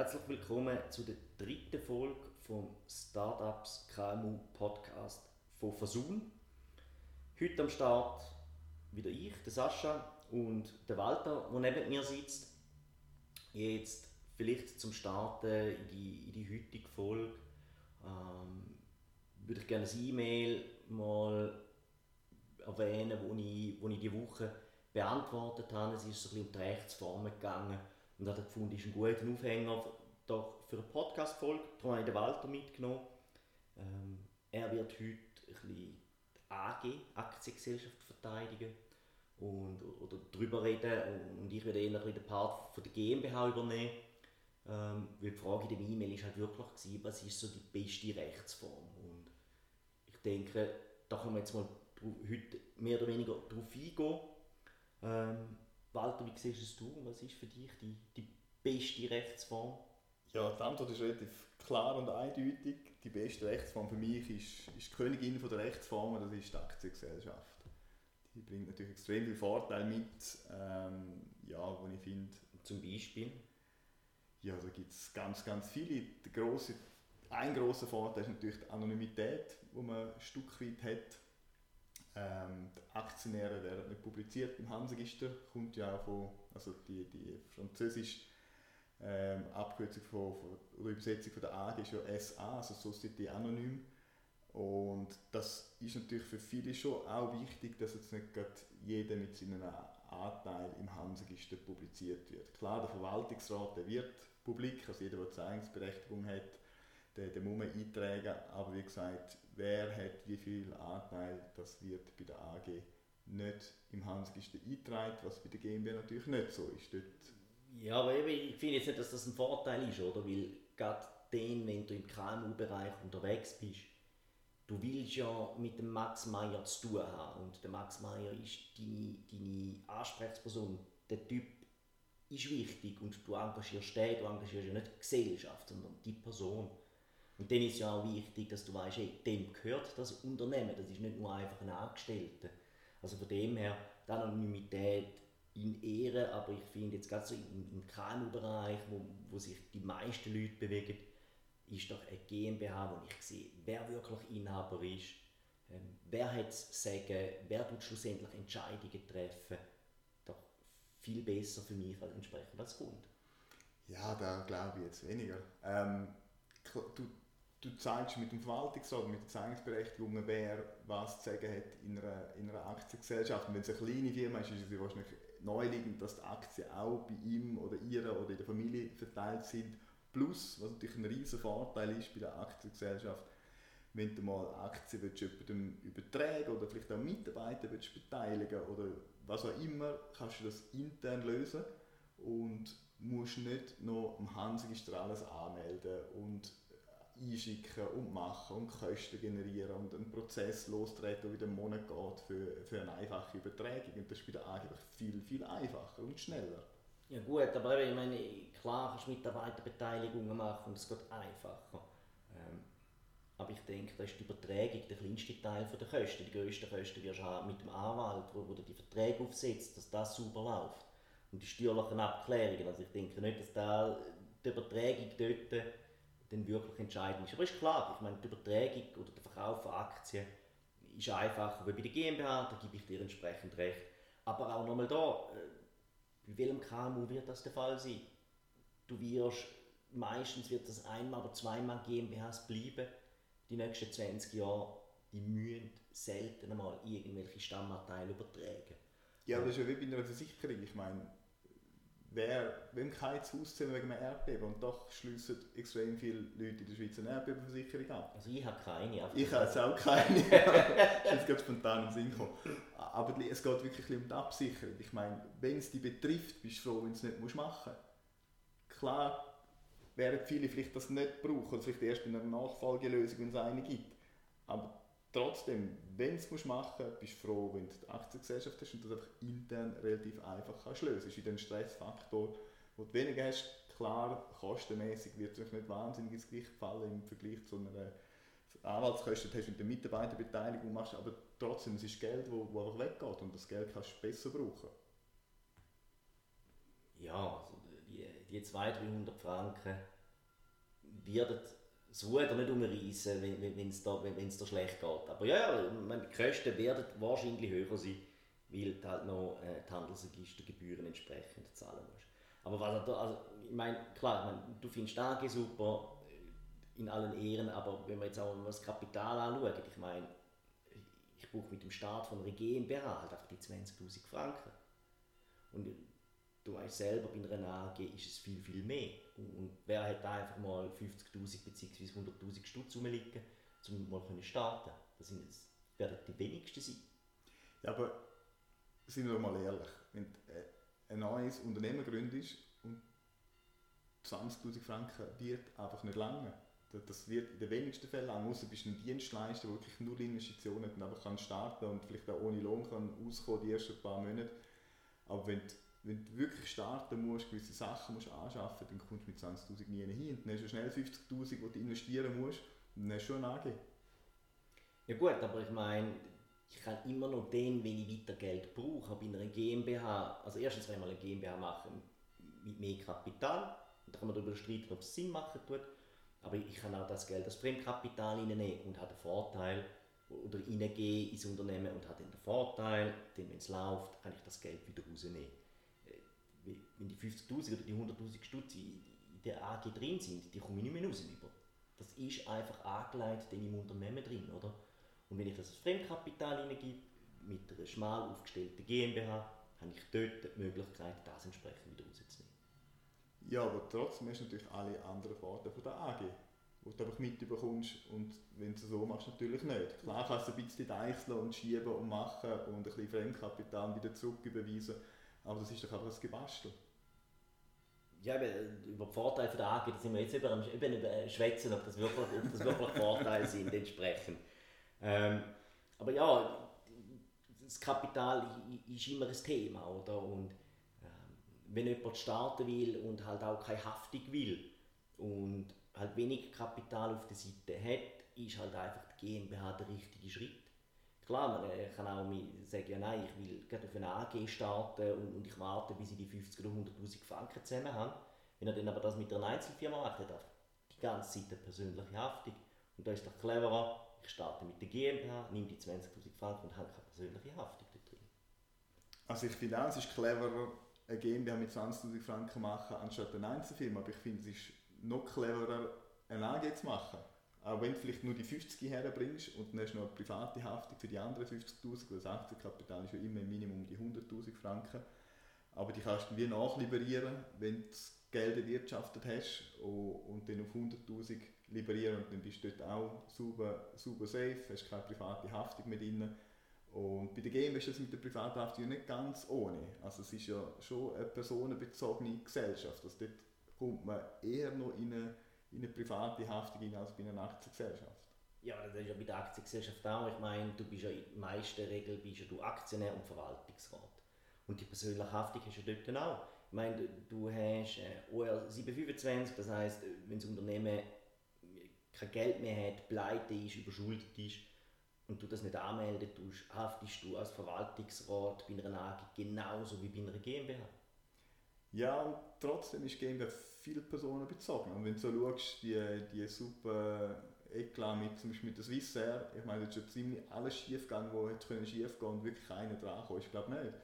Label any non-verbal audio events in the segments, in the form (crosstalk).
Herzlich willkommen zu der dritten Folge vom Startups KMU Podcast von Fasun. Heute am Start wieder ich, der Sascha und der Walter, der neben mir sitzt. Jetzt vielleicht zum Starten in die, in die heutige Folge ähm, würde ich gerne ein E-Mail mal erwähnen, wo ich, wo ich die Woche beantwortet habe. Es ist so ein bisschen um die Rechtsformen gegangen und habe gefunden, es ist ein guter Aufhänger doch für eine Podcast-Folge. Darum habe ich den Walter mitgenommen. Ähm, er wird heute ein bisschen AG, Aktiengesellschaft, verteidigen und, oder darüber reden und ich werde eher den Part von der GmbH übernehmen. Ähm, weil die Frage in der E-Mail war halt wirklich, gewesen, was ist so die beste Rechtsform? Und ich denke, da können wir jetzt mal heute mehr oder weniger darauf eingehen. Ähm, Walter, wie siehst du es? Was ist für dich die, die beste Rechtsform? Ja, die Antwort ist relativ klar und eindeutig. Die beste Rechtsform für mich ist, ist die Königin der Rechtsformen, das ist die Aktiengesellschaft. Die bringt natürlich extrem viele Vorteile mit, ähm, ja, wo ich finde... Zum Beispiel? Ja, da gibt es ganz, ganz viele. Der grosse, ein grosser Vorteil ist natürlich die Anonymität, die man ein Stück weit hat. Ähm, die Aktionäre werden nicht publiziert im Handelsregister, kommt ja auch von, also die, die französische ähm, Abkürzung von, von, oder Übersetzung von der AG ist ja SA, also Société Anonyme. Und das ist natürlich für viele schon auch wichtig, dass jetzt nicht gerade jeder mit seinem Anteil im Handelsregister publiziert wird. Klar, der Verwaltungsrat der wird publik, also jeder, der Zeigungsberechtigung hat, der, der muss man eintragen, aber wie gesagt, wer hat wie viel Anteil, das wird bei der AG nicht im Handelsregister eingetragen, was bei der GmbH natürlich nicht so ist. Dort ja, aber ich finde jetzt nicht, dass das ein Vorteil ist, oder? Weil gerade den, wenn du im KMU-Bereich unterwegs bist, du willst ja mit dem Max Meyer zu tun haben. Und der Max Meyer ist deine, deine Ansprechperson. Der Typ ist wichtig und du engagierst den, du engagierst ja nicht die Gesellschaft, sondern die Person. Und dann ist ja auch wichtig, dass du weißt, hey, dem gehört das Unternehmen, das ist nicht nur einfach ein Angestellter. Also von dem her, die Anonymität in Ehre, aber ich finde jetzt gerade so im, KMU-Bereich, wo, wo sich die meisten Leute bewegen, ist doch eine GmbH, wo ich sehe, wer wirklich Inhaber ist, ähm, wer hat das Sagen, wer tut schlussendlich Entscheidungen treffen, doch viel besser für mich als entsprechend als Kunde. Ja, da glaube ich jetzt weniger. Ähm, du, du zeigst mit dem Verwaltungsrat, mit der Zeigungsberechtigung, wer was zu sagen hat in einer, in einer Aktiengesellschaft. Und wenn es eine kleine Firma ist, ist es wahrscheinlich naheliegend, dass die Aktien auch bei ihm oder ihrer oder in der Familie verteilt sind. Plus, was natürlich ein riesen Vorteil ist bei der Aktiengesellschaft, wenn du mal Aktien willst, jemandem übertragen oder vielleicht auch Mitarbeiter willst beteiligen oder was auch immer, kannst du das intern lösen und musst nicht noch am Handelsregister alles anmelden und einschicken und machen und Kosten generieren und einen Prozess lostreten, der wieder einen Monat geht für, für eine einfache Übertragung. Und das ist bei der AG viel, viel einfacher und schneller. Ja gut, aber ich meine, klar kannst du Mitarbeiterbeteiligungen machen und es geht einfacher. Ähm, aber ich denke, da ist die Übertragung der kleinste Teil der Kosten. Die grössten Kosten wirst du haben mit dem Anwalt, du die Verträge aufsetzt, dass das sauber läuft. Und die steuerlichen Abklärungen. Also ich denke nicht, dass da die Übertragung dort dann wirklich entscheidend ist. Aber ist klar, ich meine, die Übertragung oder der Verkauf von Aktien ist einfacher wie bei der GmbH, da gebe ich dir entsprechend recht. Aber auch nochmal da, äh, bei welchem KMU wird das der Fall sein? Du wirst, meistens wird das einmal oder zweimal GmbHs bleiben, die nächsten 20 Jahre, die müssen selten einmal irgendwelche Stammanteile übertragen. Ja, aber das ist ja wie bei einer Versicherung. Ich meine, wer, wem kein Haus wegen einem Erdbeben und doch schliessen extrem viele Leute in der Schweiz eine Erdbebenversicherung ab. Also ich habe keine. Ich habe jetzt auch keine. das ist jetzt spontan im Sinn gekommen. Aber es geht wirklich um die Absicherung. Ich meine, wenn es dich betrifft, bist du froh, wenn du es nicht machen musst. Klar werden viele vielleicht das nicht brauchen, oder vielleicht erst in einer Nachfolgelösung, wenn es eine gibt. Aber trotzdem, wenn du es machen musst, bist du froh, wenn du die Aktiengesellschaft hast und das einfach intern relativ einfach kannst lösen. Das ist ein Stressfaktor, den du weniger hast. Klar, kostenmäßig wird es nicht wahnsinnig ins Gewicht fallen im Vergleich zu einer Anwaltskosten hast, wenn du Mitarbeiterbeteiligung machst, aber trotzdem, es ist Geld, das einfach weggeht und das Geld kannst du besser brauchen. Ja, also die, die 200, 300 Franken werden das Ruder nicht umreißen, wenn es da, wenn, da schlecht geht. Aber ja, die Kosten werden wahrscheinlich höher sein, weil du halt noch äh, die Handelsregistergebühren entsprechend zahlen musst. Aber was da, also, ich meine, klar, ich meine, du findest AG super, in allen Ehren, aber wenn wir jetzt auch das Kapital anschauen, ich meine, ich brauche mit dem Start von einer GmbH halt einfach die 20'000 Franken. Und du weißt selber, bei einer AG ist es viel, viel mehr. Und wer hat da einfach mal 50'000 bzw. 100'000 Stutz rumliegen, um mal zu starten? Das sind jetzt, werden die wenigsten sein. Ja, aber sind wir mal ehrlich, wenn du äh, ein neues Unternehmen gründest und 20'000 Franken wird einfach nicht lange. Das wird in den wenigsten Fällen lang, außer bist ein Dienstleister, der wirklich nur Investitionen hat und einfach kann starten und vielleicht auch ohne Lohn kann auskommen die ersten paar Monate. Aber wenn du, wenn du wirklich starten musst, gewisse Sachen musst anschaffen, dann kommst du mit 20'000 nie hin. Dann hast du schnell 50'000, die du investieren musst und dann hast du schon eine AG. Ja gut, aber ich meine, ich kann immer noch den, wenn ich weiter Geld brauche, bei einer GmbH, also erstens wenn wir eine GmbH machen mit mehr Kapital, da kann man darüber streiten, ob es Sinn machen tut, aber ich kann auch das Geld als Fremdkapital reinnehmen und habe den Vorteil, oder reingehen ins Unternehmen und habe dann den Vorteil, wenn es läuft, kann ich das Geld wieder rausnehmen. Wenn die 50'000 oder die 100'000 Stutz in der AG drin sind, die komme ich nicht mehr raus. Das ist einfach angelegt in im Unternehmen drin, oder? Und wenn ich das als Fremdkapital reingebe, mit einer schmal aufgestellten GmbH, habe ich dort die Möglichkeit, das entsprechend wieder rauszunehmen. Ja, aber trotzdem hast du natürlich alle anderen Vorteile von der AG, die du einfach mitbekommst und wenn du es so machst, natürlich nicht. Klar kannst du ein bisschen deichseln und schieben und machen und ein bisschen Fremdkapital wieder zurücküberweisen, aber das ist doch einfach ein Gebastel. Ja, über die Vorteile der AG, da sind wir jetzt eben, eben über schwätzen, ob das wirklich, ob das wirklich Vorteile sind entsprechend. Ähm, aber ja, das Kapital ist immer ein Thema, oder? Und wenn jemand starten will und halt auch keine Haftung will und halt wenig Kapital auf der Seite hat, ist halt einfach die GmbH der richtige Schritt. Klar, man kann auch sagen, ja nein, ich will gerade auf eine AG starten und, und ich warte, bis ich die 50 oder 100'000 Franken zusammen habe. Wenn er dann aber das mit einer Einzelfirma macht, hat er die ganze Zeit eine persönliche Haftung. Und da ist doch cleverer, ich starte mit der GmbH, nehme die 20'000 Franken und habe keine persönliche Haftung da drin. Also ich finde auch, es ist cleverer, eine GmbH mit 20'000 Franken machen, anstatt eine Einzelfirma. Aber ich finde, es ist noch cleverer, eine AG zu machen. Auch wenn du vielleicht nur die 50 herbringst und dann hast du noch eine private Haftung für die anderen 50'000, weil das Aktienkapital ist ja immer im Minimum die 100'000 Franken. Aber die kannst du wie nachliberieren, wenn du das Geld erwirtschaftet hast und dann auf 100'000 liberieren und dann bist du dort auch super, super safe, hast keine private Haftung mehr drin und bei der GM ist das mit der Privathaftung nicht ganz ohne. Also es ist ja schon eine personenbezogene Gesellschaft. Also dort kommt man eher noch in eine, in eine private Haftung rein als bei einer Aktiengesellschaft. Ja, das ist ja bei der Aktiengesellschaft auch. Ich meine, du bist ja in der meisten Regel bist ja du Aktionär und Verwaltungsrat. Und die persönliche Haftung hast du dort auch. Ich meine, du hast äh, OR 725, das heisst, wenn das Unternehmen kein Geld mehr hat, pleite ist, überschuldet ist, und du das nicht anmelden tust, haftest du als Verwaltungsrat bei einer AG genauso wie bei einer GmbH. Ja, und trotzdem ist GmbH viel personenbezogen. Und wenn du so schaust, die, die super Eklat mit, zum Beispiel mit der Swissair, ich meine, da ist schon ziemlich alles schief gegangen, wo hätte schief gehen und wirklich keiner dran kommen. Ich glaube nicht.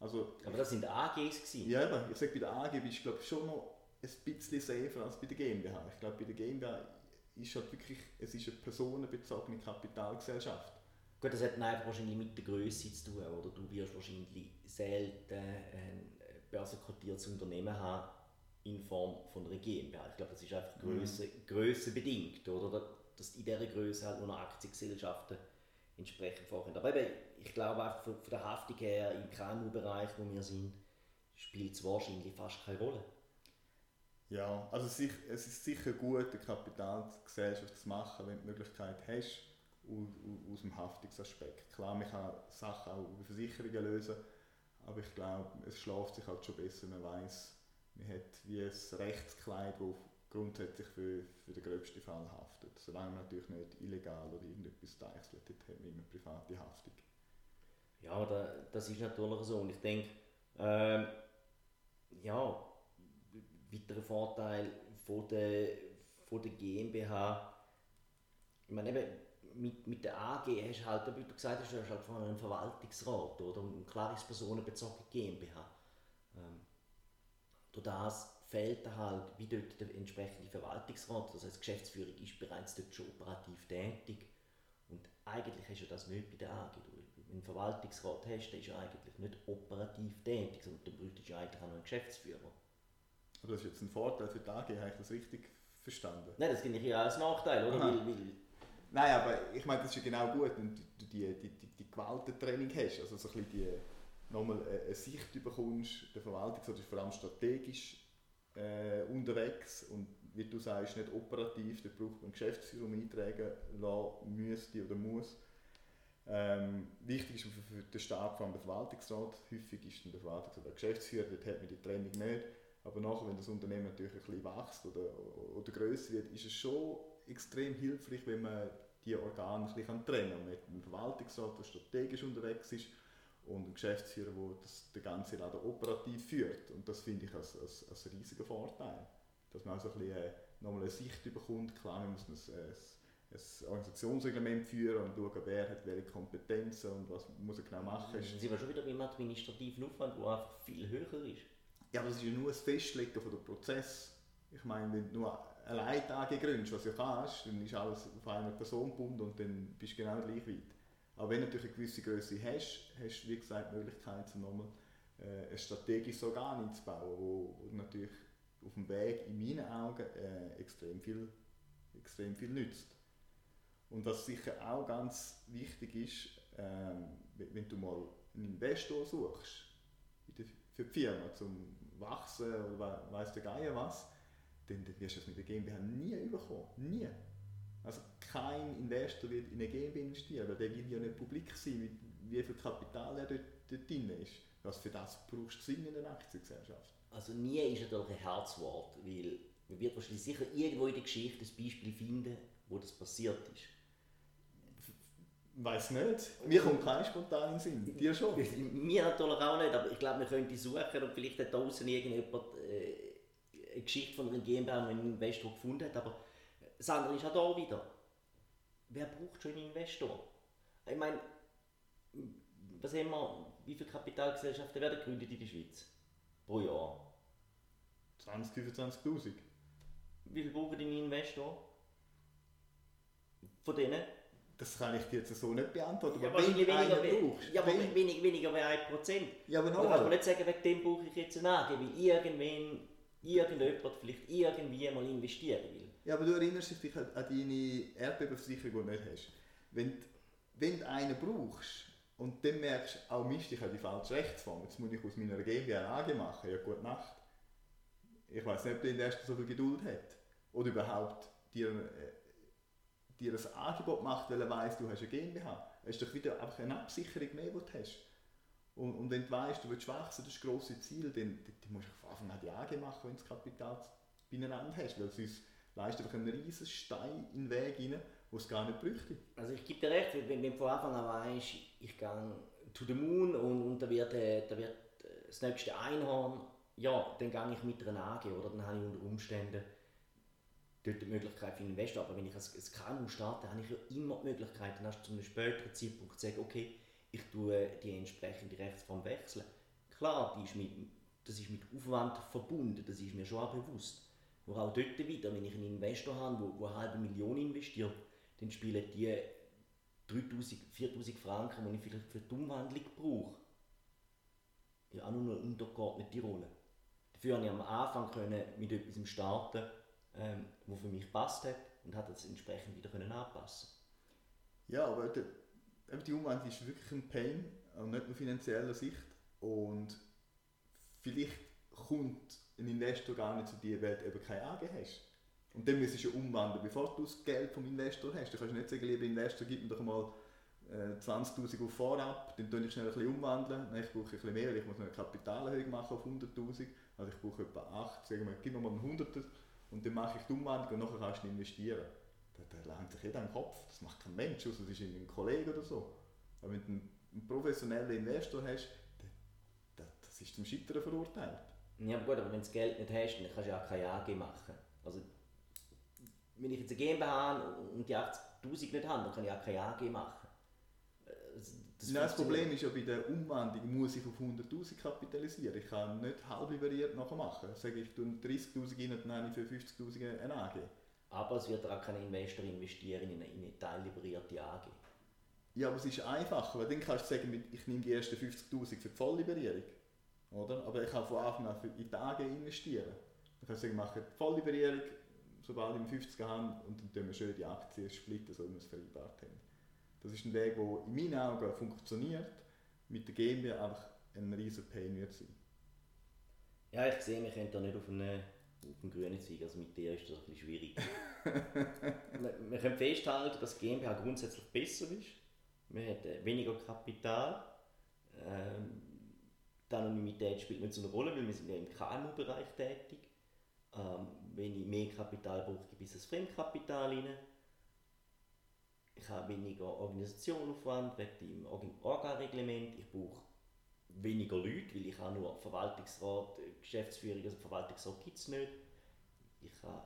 Also, Aber das sind AGs gewesen. Ja, eben. Ich sage, bei der AG bist du glaube schon noch ein bisschen safer als bei der GmbH. Ich glaube, bei der GmbH ist halt wirklich, es ist eine personenbezogene Kapitalgesellschaft. Gut, das hat einfach wahrscheinlich mit der Größe zu tun, oder? Du wirst wahrscheinlich selten ein börsenkotiertes Unternehmen haben in Form von einer GmbH. Ich glaube, das ist einfach Größe, mhm. Größe bedingt, oder? Dass in dieser Größe halt nur noch Aktiengesellschaften entsprechend vorkommen. Aber eben, ich glaube einfach von, der Haftung her im KMU-Bereich, wo wir sind, spielt es wahrscheinlich fast keine Rolle. Ja, also es ist sicher gut, eine Kapitalgesellschaft zu machen, wenn du die Möglichkeit hast, aus, dem Haftungsaspekt. Klar, man kann Sachen auch über Versicherungen lösen, aber ich glaube, es schläft sich halt schon besser, man weiß, man hat wie ein Rechtskleid, das grundsätzlich für, für den gröbsten Fall haftet. Solange man natürlich nicht illegal oder irgendetwas deichselt, hat man immer private Haftung. Ja, das ist natürlich so und ich denke, äh, ja, weiterer Vorteil von der, von der GmbH, ich meine eben, mit, mit der AG hast du halt, wie du gesagt hast, du hast halt vorhin einen Verwaltungsrat oder eine klares personenbezogene GmbH. Ähm, durch das fehlt halt wie dort der entsprechende Verwaltungsrat, das heißt die Geschäftsführung ist bereits dort schon operativ tätig und eigentlich hast du das nicht bei der AG. Wenn du einen Verwaltungsrat hast, der ist ja eigentlich nicht operativ tätig, sondern du bräuchtest eigentlich auch noch einen Geschäftsführer. Aber das ist jetzt ein Vorteil für die AG, habe ich das richtig verstanden? Nein, das finde ich ja als Nachteil, oder? Weil, weil Nein, aber ich meine, das ist ja genau gut, wenn du die, die, die, die Gewaltentraining hast, also so ein bisschen die, nochmal eine Sicht bekommst, der Verwaltungsrat ist vor allem strategisch äh, unterwegs. Und wie du sagst, nicht operativ, da braucht man Geschäftsführer eintragen lassen müsste oder muss. Ähm, wichtig ist für, den Stab vor allem der Verwaltungsrat, häufig ist der Verwaltungsrat der Geschäftsführer, dort hat man die Training nicht, aber nachher, wenn das Unternehmen natürlich ein bisschen wächst oder, oder grösser wird, ist es schon extrem hilfreich, wenn man die Organe ein bisschen trennen kann. Mit einem Verwaltungsrat, der strategisch unterwegs ist und einem Geschäftsführer, der das, den ganzen Laden operativ führt. Und das finde ich als, als, als riesiger Vorteil. Dass man also ein bisschen äh, nochmal eine Sicht bekommt. Klar, man muss ein, ein, ein Organisationsreglement führen und schauen, wer hat welche Kompetenzen und was muss er genau machen. Dann sind wir schon wieder beim administrativen Aufwand, der einfach viel höher ist. Ja, aber das ist ja nur das Festlegen von der Prozess. Ich meine, wenn du nur allein AG gründest, was du kannst, dann ist alles auf einer Person gebunden und dann bist du genau gleich weit. Aber wenn du natürlich eine gewisse Größe hast, hast du wie gesagt die Möglichkeit, um nochmal äh, ein strategisches Organ einzubauen, wo, wo natürlich auf dem Weg in meinen Augen äh, extrem, viel, extrem viel nützt. Und was sicher auch ganz wichtig ist, ähm, wenn du mal einen Investor suchst für die Firma, zum Wachsen oder weiss der Geier was, dann, dann wirst du das mit der GmbH nie bekommen. Nie. Also kein Investor wird in eine GmbH investieren, weil der will ja nicht publik sein, wie, wie viel Kapital er dort, dort drin ist. Was für das brauchst du in einer Aktiengesellschaft. Also nie ist natürlich ein Herzwort, weil man wird wahrscheinlich sicher irgendwo in der Geschichte ein Beispiel finden, wo das passiert ist. Weiß nicht. Mir kommt kein spontanen Sinn. Dir schon? (laughs) Mir natürlich auch nicht, aber ich glaube, wir könnten suchen und vielleicht hat draußen irgendjemand äh, eine Geschichte von einer GmbH, die einen Investor gefunden hat. Aber das andere ist auch hier wieder. Wer braucht schon einen Investor? Ich meine, was haben wir, wie viele Kapitalgesellschaften werden gegründet in der Schweiz? Pro Jahr? 20, 25.000. Wie viel brauchen einen Investor? Von denen? Das kann ich dir jetzt so nicht beantworten. Ja, aber wenn weniger, brauchst, ja, aber wenig, weniger als 1%. Ja, aber noch da kann man nicht sagen, wegen dem brauche ich jetzt eine AG, weil irgendwann irgendjemand vielleicht irgendwie mal investieren will. Ja, aber du erinnerst dich an deine Erdbebenversicherung, die du nicht hast. Wenn, wenn du einen brauchst und dann merkst du, auch Mist, ich habe die falsche Rechtsform, jetzt muss ich aus meiner GmbH eine AG machen, ja gute Nacht. Ich weiß nicht, ob der Investor so viel Geduld hat. Oder überhaupt dir, äh, dir ein Angebot macht, weil er weiss, du hast eine GmbH. Es ist doch wieder einfach eine Absicherung mehr, die du hast. Und, und wenn du weißt, du willst wachsen, das ist das grosse Ziel, dann, dann musst du von Anfang an die AG machen, wenn du das Kapital beieinander hast. Weil sonst leistet einfach einen riesen Stein in den Weg rein, wo es gar nicht bräuchte. Also ich gebe dir recht, wenn du von Anfang an weißt, ich gehe to the moon und, und da, wird, äh, da wird äh, das nächste Einhorn, ja, dann gehe ich mit einer AG oder dann habe ich unter Umständen dort die Möglichkeit für Investor. Aber wenn ich als KMU starte, habe ich ja immer die Möglichkeit, dann hast du zu einem späteren Zeitpunkt zu sagen, okay, ich tue die entsprechende Rechtsform wechseln. Klar, die ist mit, das ist mit Aufwand verbunden, das ist mir schon auch bewusst. Aber auch dort wieder, wenn ich einen Investor habe, der eine halbe Million investiert, dann spielen die 3000, 4000 Franken, die ich vielleicht für die Umwandlung brauche, ja auch nur eine untergeordnete Rolle. Dafür konnte ich am Anfang können mit etwas starten, ähm, was für mich passt hat und hat das entsprechend wieder können anpassen. Ja, aber die Umwandlung ist wirklich ein Pain, nicht nur finanzieller Sicht. Und vielleicht kommt ein Investor gar nicht zu dir, weil du eben keine AG hast. Und dann müsstest du umwandeln, bevor du das Geld vom Investor hast. Du kannst nicht sagen, lieber Investor, gib mir doch mal äh, 20'000 auf Vorab, dann tue ich schnell ein bisschen umwandeln. Ich brauche ein bisschen mehr, ich muss eine Kapitalerhöhung machen auf 100'000. Also ich brauche etwa 8, sagen wir, gib mir mal einen 100 und dann mache ich die Umwandlung und nachher kannst du investieren da lernt sich jeder den Kopf. Das macht kein Mensch, außer es ist ein Kollege oder so. Aber wenn du einen, professionellen Investor hast, da, da, das ist zum Scheitern verurteilt. Ja, gut, aber wenn du das Geld nicht hast, dann kannst du ja auch keine AG machen. Also, wenn ich jetzt eine GmbH habe und die 80'000 nicht habe, dann kann ich auch keine AG machen. Äh, das, Nein, das Problem ist ja, bei der Umwandlung muss ich auf 100'000 kapitalisieren. Ich kann nicht halb liberiert nachher machen. Sage ich, tue 30'000 rein, dann habe ich für 50'000 eine AG. Aber es wird auch kein Investor investieren in eine, in eine teilliberierte AG. Ja, aber es ist einfacher, weil dann kannst du sagen, ich nehme die ersten 50'000 für die Vollliberierung. Oder? Aber ich kann von Anfang an in die AG investieren. Dann kannst du sagen, ich mache die Vollliberierung, sobald ich 50 habe, und dann tun wir schön die Aktien splitten, so wie wir es vereinbart haben. Das ist ein Weg, der in meinen Augen funktioniert, mit der GmbH einfach ein riesiger Pain wird sein. Ja, ich sehe, wir können da nicht auf einen, auf einen grünen Zweig, also mit dir ist das ein bisschen schwierig. (laughs) wir, können festhalten, dass GmbH grundsätzlich besser ist. Wir haben weniger Kapital. Ähm, die Anonymität spielt nicht so eine Rolle, weil wir sind ja im KMU-Bereich tätig. Ähm, wenn ich mehr Kapital brauche, gebe ich das Fremdkapital rein. Ich habe weniger Organisationaufwand wegen dem Orga-Reglement. Ich brauche weniger Leute, weil ich habe nur Verwaltungsrat, Geschäftsführung, also Verwaltungsrat gibt es nicht. Ich habe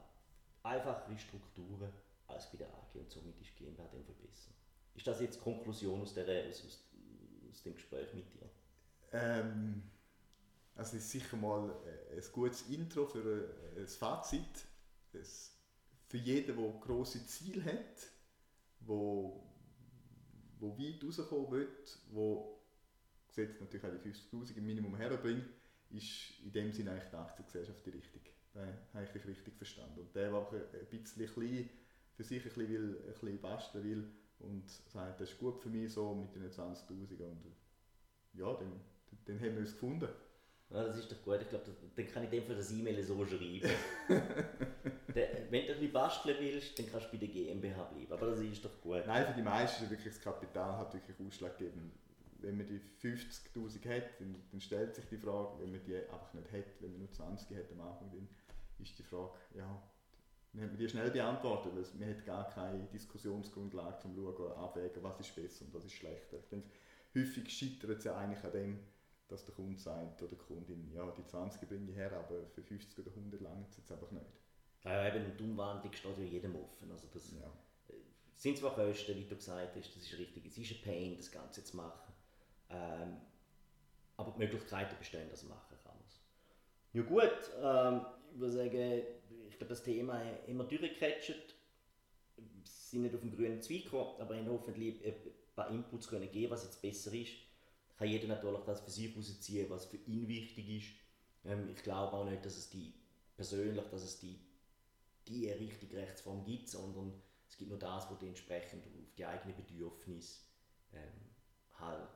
einfachere Strukturen als bei der AG und somit ist GmbH dann viel besser. Ist das jetzt die Konklusion aus, der, aus, aus, aus dem Gespräch mit dir? Ähm, also ist sicher mal äh, ein gutes Intro für ein Fazit. Es, für jeden, der große Ziele hat, wo, wo weit rauskommen will, wo gesetzt natürlich auch die 50'000 im Minimum herbringt, ist in dem Sinne eigentlich die Aktiengesellschaft die richtige. Da habe ich richtig verstanden. Und der, der ein bisschen für sich ein bisschen, will, ein bisschen basteln will und sagt, das ist gut für mich so mit den 20'000 und ja, dann dann haben wir uns gefunden. Ja, das ist doch gut. Ich glaube, dann kann ich dem für das E-Mail so schreiben. (laughs) wenn du ein basteln willst, dann kannst du bei der GmbH bleiben. Aber das ist doch gut. Nein, für die meisten ist wirklich das Kapital hat wirklich ausschlaggebend. Wenn man die 50'000 hat, dann, dann, stellt sich die Frage, wenn man die einfach nicht hat, wenn man nur 20 hat am Anfang, dann ist die Frage, ja, dann hat man die schnell beantwortet, weil man hat gar keine Diskussionsgrundlage, um zu schauen, abwägen, was ist besser und was ist schlechter. Ich denke, häufig scheitert es ja eigentlich an dem, dass der Kunde sagt oder die Kundin, ja, die 20 bringe ich her, aber für 50 oder 100 lange es jetzt einfach nicht. Ja, eben, die Umwandlung steht ja jedem offen. Also das ja. Äh, sind zwar Kosten, wie du gesagt hast, das ist richtig, es ist ein Pain, das Ganze zu machen. Ähm, aber die Möglichkeiten bestehen, dass man machen kann. Ja gut, ähm, ich würde sagen, ich glaube, das Thema wir durchgecatcht. Sind nicht auf dem grünen Zweig gekommen, aber haben hoffentlich ein paar Inputs können geben was jetzt besser ist kann jeder natürlich das für sich herausziehen, was für ihn wichtig ist. Ähm, ich glaube auch nicht, dass es die persönlich, dass es die, die richtige Rechtsform gibt, sondern es gibt nur das, was entsprechend auf die eigenen Bedürfnisse ähm, halt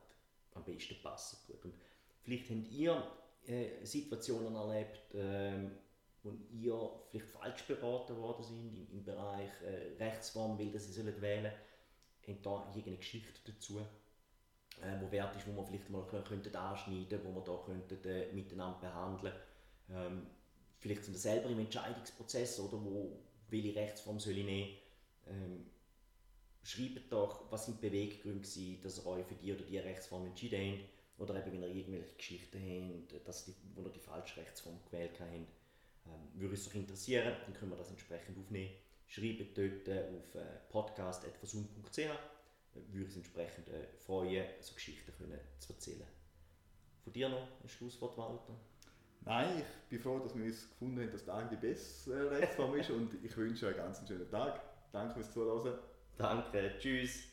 am besten passt. Gut. Und vielleicht habt ihr äh, Situationen erlebt, ähm, wo ihr vielleicht falsch beraten worden sind im, im Bereich äh, Rechtsform, weil sie sollen wählen sollen. Habt ihr irgendeine Geschichte dazu? äh, wo wert ist, wo man vielleicht mal könnten anschneiden wo man da äh, miteinander behandeln ähm, Vielleicht sind wir selber im Entscheidungsprozess oder wo welche Rechtsform soll ich nehmen. Ähm, schreibt doch, was sind die Beweggründe gewesen, dass ihr euch für die oder die Rechtsform entschieden habt. Oder eben, wenn ihr irgendwelche Geschichten habt, dass die, wo ihr die falsche Rechtsform gewählt habt. Ähm, würde es euch interessieren, dann können wir das entsprechend aufnehmen. Schreibt dort auf äh, podcast.versun.ch würde uns entsprechend äh, freuen, so Geschichten können zu erzählen. Von dir noch ein Schlusswort, Walter? Nein, ich bin froh, dass wir uns gefunden haben, dass der die bessere Rechtsform ist und ich wünsche euch einen ganz schönen Tag. Danke fürs Zuhören. Danke, tschüss.